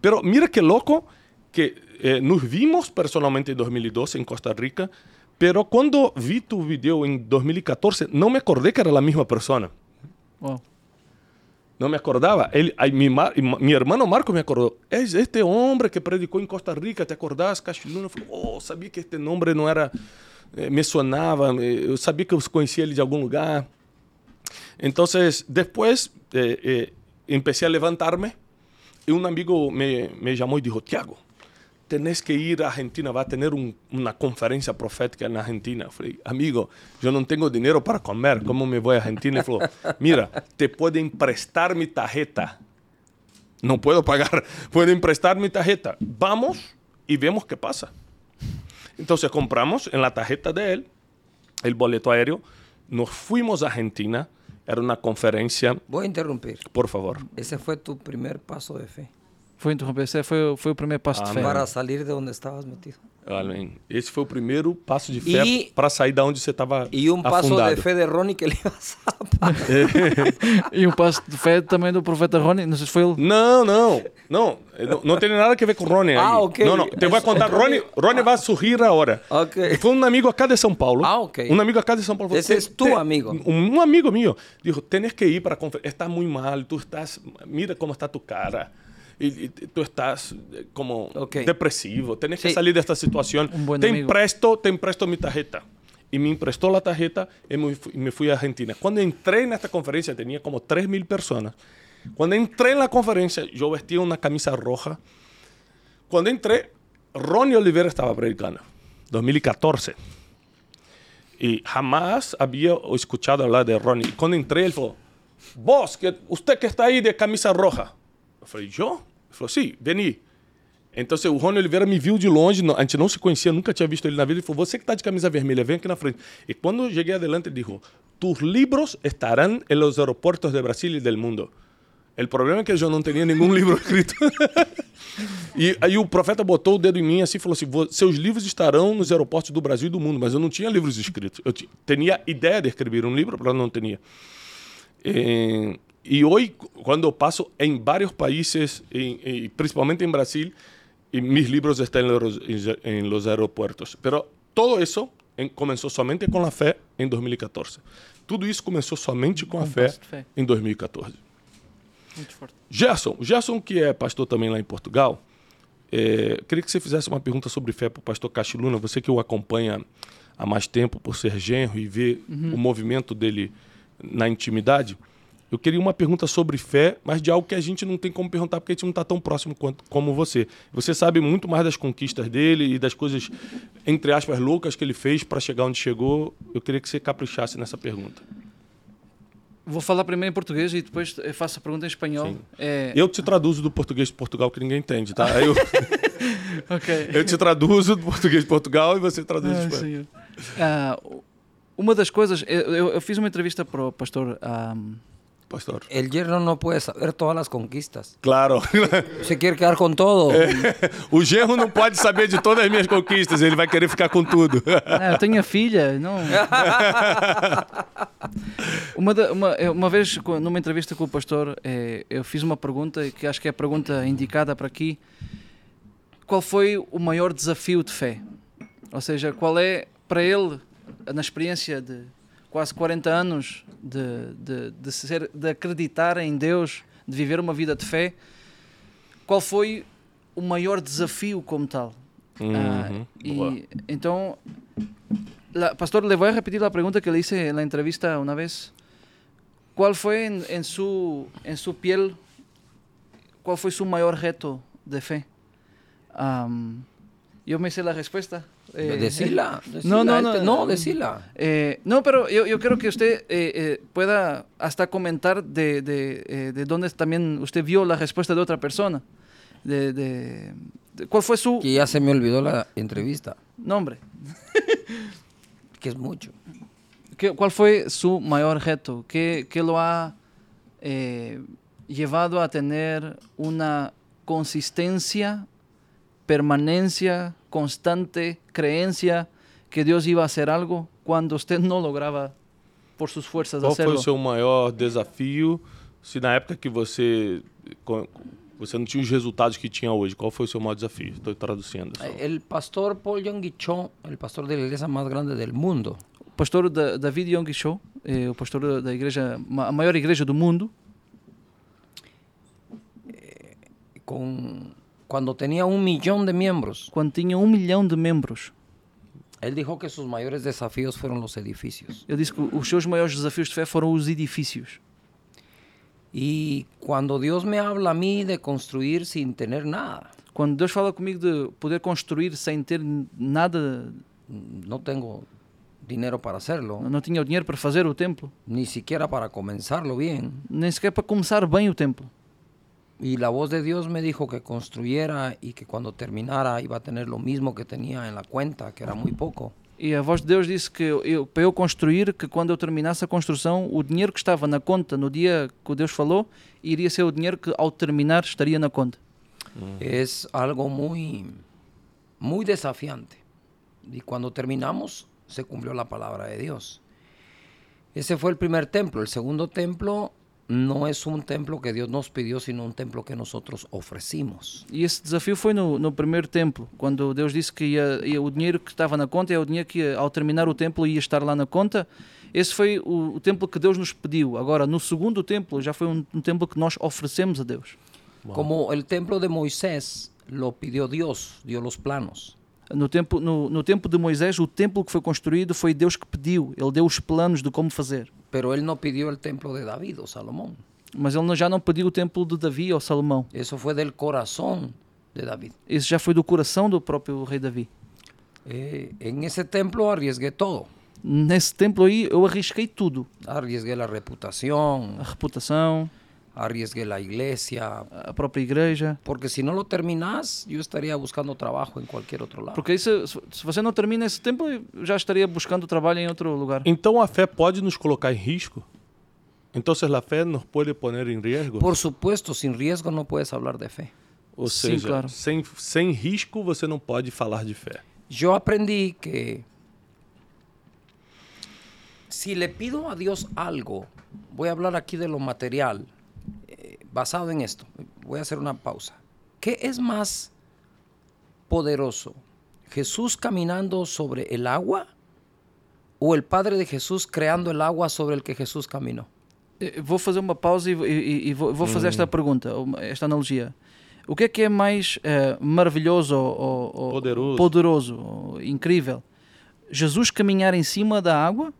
Pero mira qué loco que eh, nos vimos personalmente en 2012 en Costa Rica, pero cuando vi tu video en 2014, no me acordé que era la misma persona. Uau. No me acordaba. Él, ay, mi, mi Marco me acordó. Es este hombre que predicó en Costa Rica, ¿te acordás? Cachiluna. Eu falei, oh, sabía que este nombre no era... eh, me sonaba, eh, eu sabia que eu conhecia ele de algum lugar. Entonces, después eh, eh, empecé a levantarme y un amigo me, me llamó y dijo, Tiago, tenés que ir a Argentina, va a tener un- una conferencia profética en Argentina. Falei, amigo, yo no tengo dinero para comer, ¿cómo me voy a Argentina? Él falou, mira, te pueden prestar mi tarjeta. No puedo pagar, pueden prestar mi tarjeta. Vamos y vemos qué pasa. Entonces compramos en la tarjeta de él el boleto aéreo, nos fuimos a Argentina, era una conferencia, Voy a interrumpir. por favor. Ese fue tu primer paso de fe. Foi interromper. Esse foi, foi o primeiro passo de fé. Para salir de donde estabas metido. Amém. Esse foi o primeiro passo de fé E- para sair da onde você estava Y un paso afundado. de fe de Ronnie que le ibas a pagar. E um passo de fé também do profeta Rony. Não sei se foi ele. Não, não, não, não, não tem nada a ver com o Rony. Ah, aí. ok. Não, não, te vou contar. Rony, Rony vai sorrir agora. Ok. Foi um amigo acá de São Paulo. Ah, ok. Um amigo acá de São Paulo. Esse é tu amigo. Um, um amigo mío. Dijo, tienes que ir para a conferência. Está muito mal, tu estás, mira como está tu cara. E, e tu estás eh, como Ok. depresivo. Tienes que Sí. salir de esta situación. Te amigo. empresto, te empresto mi tarjeta. Y me emprestó la tarjeta y me fui, a Argentina. Cuando entré en esta conferencia, tenía como 3 mil personas. Cuando entré en la conferencia, yo vestía una camisa roja. Cuando entré, Ronnie Oliveira estaba predicando. 2014. Y jamás había escuchado hablar de Ronnie. Y Cuando entré, él falou, vos, que, usted que está ahí de camisa roja. Falei, yo? Falou, sim, vení. Então, o Rony Oliveira me viu de longe, a gente não se conhecia, nunca tinha visto ele na vida. Ele falou: Você que está de camisa vermelha, vem aqui na frente. E quando eu cheguei adelante, ele disse: Tus libros estarão em los aeroportos de Brasil e del mundo. O problema é que eu não tinha nenhum livro escrito. e aí o profeta botou o dedo em mim assim e falou assim: "Vo- Seus livros estarão nos aeroportos do Brasil e do mundo, mas eu não tinha livros escritos. Eu ti- tinha ideia de escrever um livro, mas não tinha. Eh, y hoy, cuando paso en varios países, y, y principalmente en Brasil, y mis libros están en los, en los aeropuertos. Pero todo eso comenzó solamente con la fe en 2014. Tudo isso começou somente com a Com fé fé. em 2014. Muito forte. Gerson, Gerson que é pastor também lá em Portugal, é, queria que você fizesse uma pergunta sobre fé para o pastor Cachiluna, você que o acompanha há mais tempo por ser genro e vê o movimento dele na intimidade. Eu queria uma pergunta sobre fé, mas de algo que a gente não tem como perguntar porque a gente não está tão próximo quanto, como você. Você sabe muito mais das conquistas dele e das coisas, entre aspas, loucas que ele fez para chegar onde chegou. Eu queria que você caprichasse nessa pergunta. Vou falar primeiro em português e depois faço a pergunta em espanhol. É, Eu te traduzo do português de Portugal que ninguém entende, tá? Eu, ok. eu te traduzo do português de Portugal e você traduz Ah, de espanhol. Ah, uma das coisas, eu, eu- fiz uma entrevista para o pastor ah, Pastor. El yerno no puede saber todas las conquistas. Claro. Se quiere quedar con todo. o genro não pode saber de todas as minhas conquistas, ele vai querer ficar com tudo. Ah, eu tenho a filha, não. uma, uma, uma vez, numa entrevista com o pastor, eh, eu fiz uma pergunta que acho que é a pergunta indicada para aqui. Qual foi o maior desafio de fé? Ou seja, qual é, para ele, na experiência de quase 40 anos de, de, de, ser, de acreditar em Deus, de viver uma vida de fé, qual foi o maior desafio como tal? Uhum, y entonces, la- pastor, le voy a repetir la pregunta que le hice en la entrevista una vez. ¿Cuál fue en, en su, en su piel, cuál fue su mayor reto de fe. Am, yo me sé la respuesta. Eh, decila, No, decila, no, no. no, decila. Eh, no, pero yo, yo creo que usted eh, eh, pueda hasta comentar de, de, de dónde también usted vio la respuesta de otra persona. De, ¿Cuál fue su Que ya se me olvidó la entrevista, nombre? que es mucho. ¿Qué- ¿Cuál fue su mayor reto? ¿Qué, qué lo ha llevado a tener una consistencia, permanencia, constante creencia que Dios iba a hacer algo cuando usted no lograba por sus fuerzas Qual foi hacerlo? o seu maior desafio? Se na época que você você não tinha os resultados que tinha hoje, qual foi o seu maior desafio? Estou traduzindo. El pastor Paul Yonggi Cho, el pastor de la iglesia más grande del mundo, O pastor da, David Yonggi Cho, eh, o pastor da- da igreja, a maior igreja do mundo, con, cuando tenía un millón de miembros, quando tinha um milhão de membros, él dijo que sus mayores desafíos fueron los edificios. ele disse que os seus maiores desafios de fé foram os edifícios. Y cuando Dios me habla a mí de construir sin tener nada, Quando Deus fala comigo de poder construir sem ter nada, no tengo dinero para hacerlo, não tinha o dinheiro para fazer o templo, ni siquiera para comenzarlo bien. nem sequer para começar bem o templo. Y la voz de Dios me dijo que construyera y que cuando terminara iba a tener lo mismo que tenía en la cuenta, que era muy poco. E a voz de Deus disse que eu, para eu construir, que quando eu terminasse a construção, o dinheiro que estava na conta no dia que o Deus falou, iria ser o dinheiro que ao terminar estaria na conta. Es algo muy, muy desafiante. Y cuando terminamos, se cumplió la palabra de Dios. Ese fue el primer templo. El segundo templo no es un templo que Dios nos pidió, sino un templo que nosotros ofrecimos. E esse desafio foi no, no primeiro templo, quando Deus disse que ia, ia- o dinheiro que estava na conta é o dinheiro que ia, ao terminar o templo ia estar lá na conta. Esse foi o, o templo que Deus nos pediu. Agora, no segundo templo, já foi um, um templo que nós oferecemos a Deus. Como el templo de Moisés lo pidió Dios, dio los planos. No tempo, no, no tempo de Moisés, o templo que foi construído foi Deus que pediu. Ele deu os planos de como fazer. Pero él no pidió el templo de David o Salomón. Mas ele não- já não pediu o templo de Davi ou Salomão. Eso fue del corazón de David. Esse já foi do coração do próprio rei Davi. Eh, en ese templo arriesgué todo. Nesse templo aí, eu arrisquei tudo. Arriesgué la reputación, A reputação, arriesgué la iglesia, a própria igreja. porque si no lo terminas, yo estaría buscando trabajo en cualquier otro lado. Porque se, se você não termina esse templo, eu já estaria buscando trabalho em outro lugar. Então a fé pode nos colocar em risco? Então a fé nos pode poner em risco? Por supuesto, sin riesgo no puedes hablar de fe. Ou Sim, seja, claro. sem, sem risco você não pode falar de fé. Yo aprendí que si le pido a Dios algo, voy a hablar aquí de lo material, basado en esto. Voy a hacer una pausa. ¿Qué es más poderoso? ¿Jesús caminando sobre el agua o el Padre de Jesús creando el agua sobre el que Jesús caminó? Eh, Vou fazer uma pausa e, e- e vou, vou fazer esta pergunta, uma- esta analogia. O que é que é mais eh, maravilhoso ou, ou- ou Poderoso. poderoso, ou incrível? Jesus caminhar em cima da água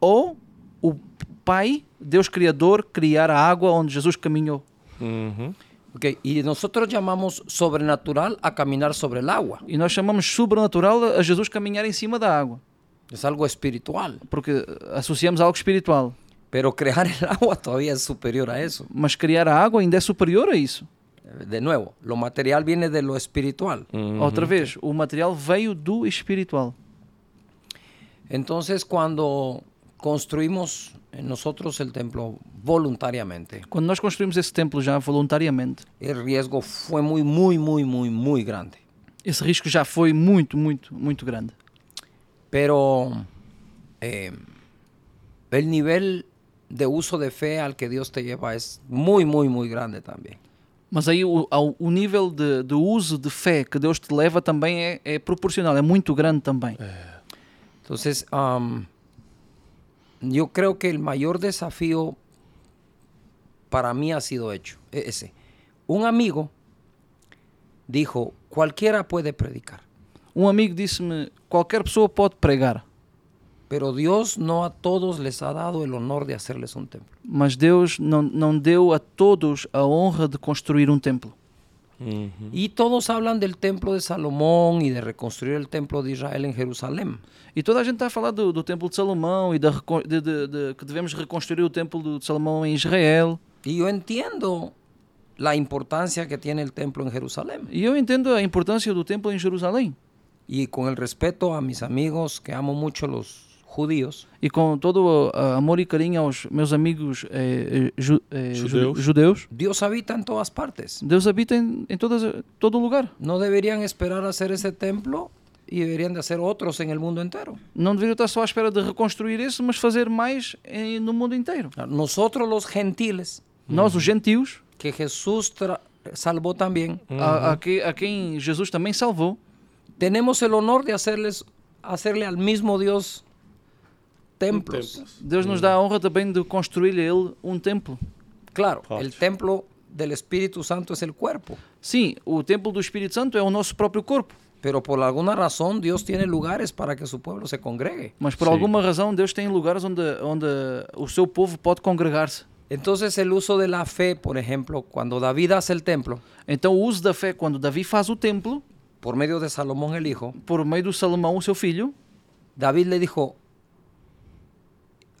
ou o Pai, Deus Criador, criar a água onde Jesus caminhou? Uhum. Ok, Y nosotros llamamos sobrenatural a caminar sobre el agua. E nós chamamos sobrenatural a Jesus caminhar em cima da água, Es algo espiritual. porque associamos algo espiritual. Pero crear el agua todavía es superior a eso. Mas criar a água ainda é superior a isso. De nuevo, lo material viene de lo espiritual. Outra vez, o material veio do espiritual. Entonces, cuando construimos en nosotros el templo voluntariamente, Quando nós construímos esse templo já voluntariamente, el riesgo fue muy, muy, muy, muy, muy grande. esse risco já foi muito, muito, muito grande. Pero eh, el nivel de uso de fe al que Dios te lleva es muy, muy, muy grande también. Mas aí o, ao- o nível de, de uso de fé que Deus te leva também é, é proporcional, é muito grande também. Entonces, am, yo creo que el mayor desafío para mí ha sido hecho, e- ese. Un amigo dijo, cualquiera puede predicar, Um amigo disse-me: qualquer pessoa pode pregar, pero Dios no a todos les ha dado el honor de hacerles un templo. mas Deus não, não deu a todos a honra de construir um templo. Y todos hablan del templo de Salomón y de reconstruir el templo de Israel en Jerusalén. E toda a gente está a falar do, do templo de Salomão e da, reco- de, de- de- que devemos reconstruir o templo de Salomão em Israel. Y yo entiendo la importancia que tiene el templo en Jerusalén. E eu entendo a importância do templo em Jerusalém. Y con el respeto a mis amigos, que amo mucho los judíos, E com todo o amor e carinho aos meus amigos eh, eh, ju- eh, ju- Judeus. judeus, Dios habita en todas partes. Deus habita em, em todas, todo lugar. No deberían esperar a hacer ese templo y deberían de hacer otros en el mundo entero. Não deveria estar só à espera de reconstruir esse, mas fazer mais em- no mundo inteiro. Nosotros los gentiles, Nós, os gentios, que Jesús tra- salvó también, a, a, que, a quem Jesus também salvou, tenemos el honor de hacerles, hacerle al mismo Dios templos. Templos. Deus nos dá a honra também de construir a Ele um templo. Claro, el templo del Espíritu Santo es el cuerpo, Sim, o templo do Espírito Santo é o nosso próprio corpo, pero por alguna razón Dios tiene lugares para que su pueblo se congregue. mas por Sim. alguma razão Deus tem lugares onde, onde o seu povo pode congregar-se. Entonces el uso de la fe, por ejemplo, cuando David hace el templo, Então, o uso da fé, quando Davi faz o templo, por medio de Salomón el hijo, por meio do Salomão, o seu filho, David le dijo,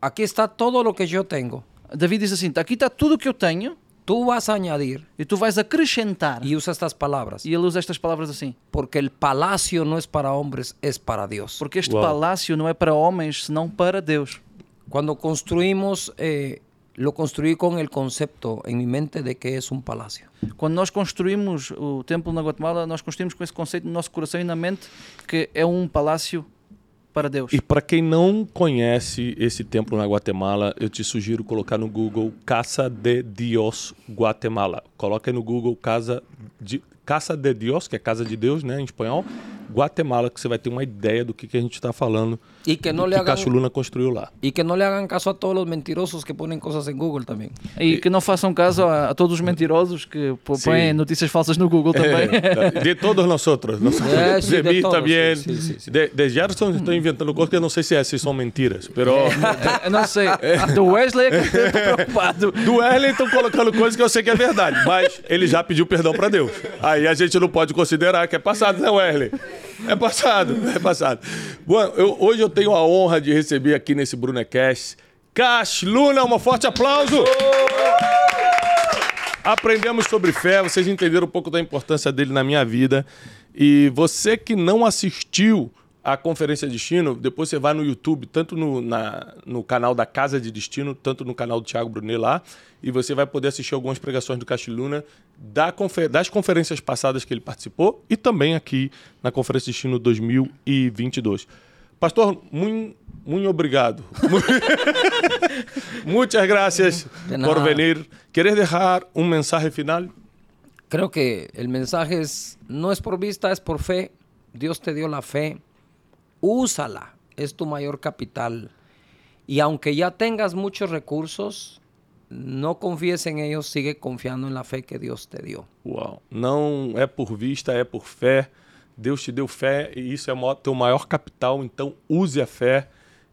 aquí está todo lo que yo tengo, Davi diz assim: aqui está tudo o que eu tenho tú vas a añadir, e tu vais acrescentar. y usa estas palabras, E ele usa estas palavras assim: porque el palacio no es para hombres, es para Dios. porque este Uau. palácio não é para homens, senão para Deus. Cuando construimos, eh, lo construí con el concepto en mi mente de que es un palacio. Quando nós construímos o templo na Guatemala, nós construímos com esse conceito no nosso coração e na mente que é um palácio para Deus. E para quem não conhece esse templo na Guatemala, eu te sugiro colocar no Google Casa de Dios Guatemala. Coloca aí no Google Casa de Casa de Dios, que é Casa de Deus, né, em espanhol, Guatemala, que você vai ter uma ideia do que, que a gente está falando. Y que no le hagan Cachuluna construiu lá. y que no le hagan caso a todos los mentirosos que ponen cosas en Google también. E que não façam caso a, a todos os mentirosos que põem notícias falsas no Google também. É, de todos nós outros. nosotros. É, de de mim todos, também. sim, sim, sim. De, de Gerson estou inventando coisas que eu não sei se essas são mentiras. Pero Eu não sei. Do Wesley é que eu estou preocupado. do Erlen estão colocando coisas que eu sei que é verdade. Mas ele já pediu perdão para Deus. Aí a gente não pode considerar que é passado, né, Erlen? É passado, é passado. Bom, eu- hoje eu tenho a honra de receber aqui nesse Brunecast Cash Luna, um forte aplauso! Aprendemos sobre fé, vocês entenderam um pouco da importância dele na minha vida. E você que não assistiu a Conferência de Destino, depois você vai no YouTube, tanto no, na- no canal da Casa de Destino, tanto no canal do Thiago Brunet lá, e você vai poder assistir algumas pregações do Castiluna da confer- das conferências passadas que ele participou e também aqui na Conferência de Destino 2022. Pastor, muito, muito obrigado. Muchas gracias De nada. por venir. ¿Quieres dejar un mensaje final? Creo que el mensaje es, no es por vista, es por fe. Dios te dio la fe, úsala, es tu mayor capital. Y aunque ya tengas muchos recursos, no confíes en ellos, sigue confiando en la fe que Dios te dio. Uau. Não é por vista, é por fé. Deus te deu fé e isso é o teu maior capital, então use a fé.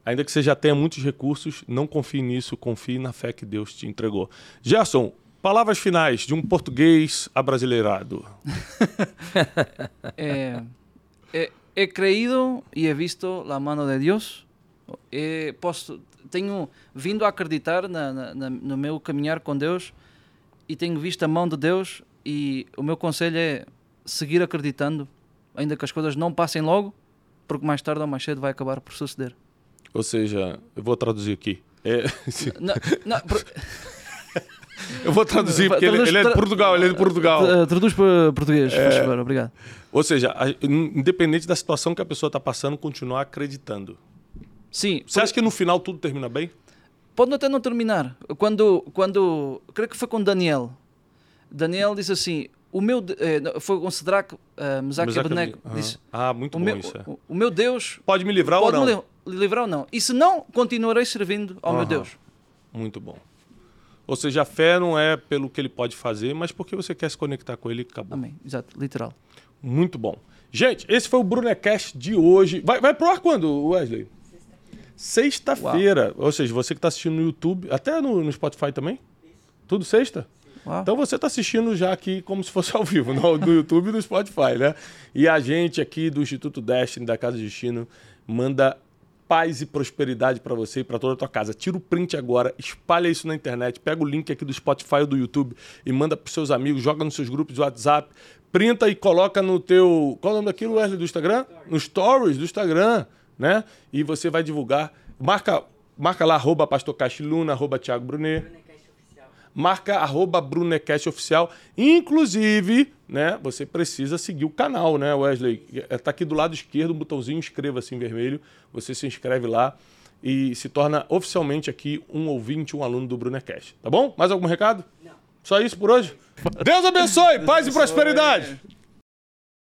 Ainda que você já tenha muitos recursos, não confie nisso, confie na fé que Deus te entregou. Gerson, palavras finais de um português abrasileirado. Eh, he, he creído y he visto la mano de Deus. He posto, tenho vindo a acreditar na, na- na- no meu caminhar com Deus e tenho visto a mão de Deus. E o meu conselho é seguir acreditando, ainda que as coisas não passem logo, porque mais tarde ou mais cedo vai acabar por suceder. Ou seja, eu vou traduzir aqui. É, Não, não, por- eu vou traduzir porque ele, Traduz- ele é de Portugal, ele é de Portugal. eh, traduz para português, faz favor, obrigado. Ou seja, independente da situação que a pessoa está passando, continuar acreditando. Sim, Você acha que no final tudo termina bem? Pode até não terminar. Quando, quando creio que foi com Daniel. Daniel disse assim: o meu eh, foi com Sedraque, uh, Mesaque e Mesaque Abednego. Disse: Ah, muito o bom meu, isso. É. o, o meu Deus Pode me livrar pode ou me não? li- livrar ou não. E se não, continuarei servindo ao meu. Deus. Muito bom. Ou seja, a fé não é pelo que ele pode fazer, mas porque você quer se conectar com ele e acabou. Amém. Exato, literal. Muito bom. Gente, esse foi o Brunecast de hoje. Vai, vai pro ar quando, Wesley? Sexta-feira. Ou seja, você que está assistindo no YouTube, até no, no Spotify também? Tudo sexta? Uau. Então você está assistindo já aqui como se fosse ao vivo, no, no YouTube e no Spotify, né? E a gente aqui do Instituto Destiny, da Casa Destino, manda paz e prosperidade para você e para toda a tua casa. Tira o print agora, espalha isso na internet, pega o link aqui do Spotify ou do YouTube e manda para seus amigos, joga nos seus grupos de WhatsApp, printa e coloca no teu, qual é o nome daquilo, Wesley, do Instagram? No Stories do Instagram, né? E você vai divulgar, marca, marca lá arroba Pastor Castiluna, arroba Thiago Brunet marca arroba Brunecast Oficial. Inclusive, né, você precisa seguir o canal, né, Wesley? Está aqui do lado esquerdo, um botãozinho inscreva-se em vermelho. Você se inscreve lá e se torna oficialmente aqui um ouvinte, um aluno do Brunecast. Tá bom? Mais algum recado? Não. Só isso por hoje? Deus abençoe, paz e prosperidade.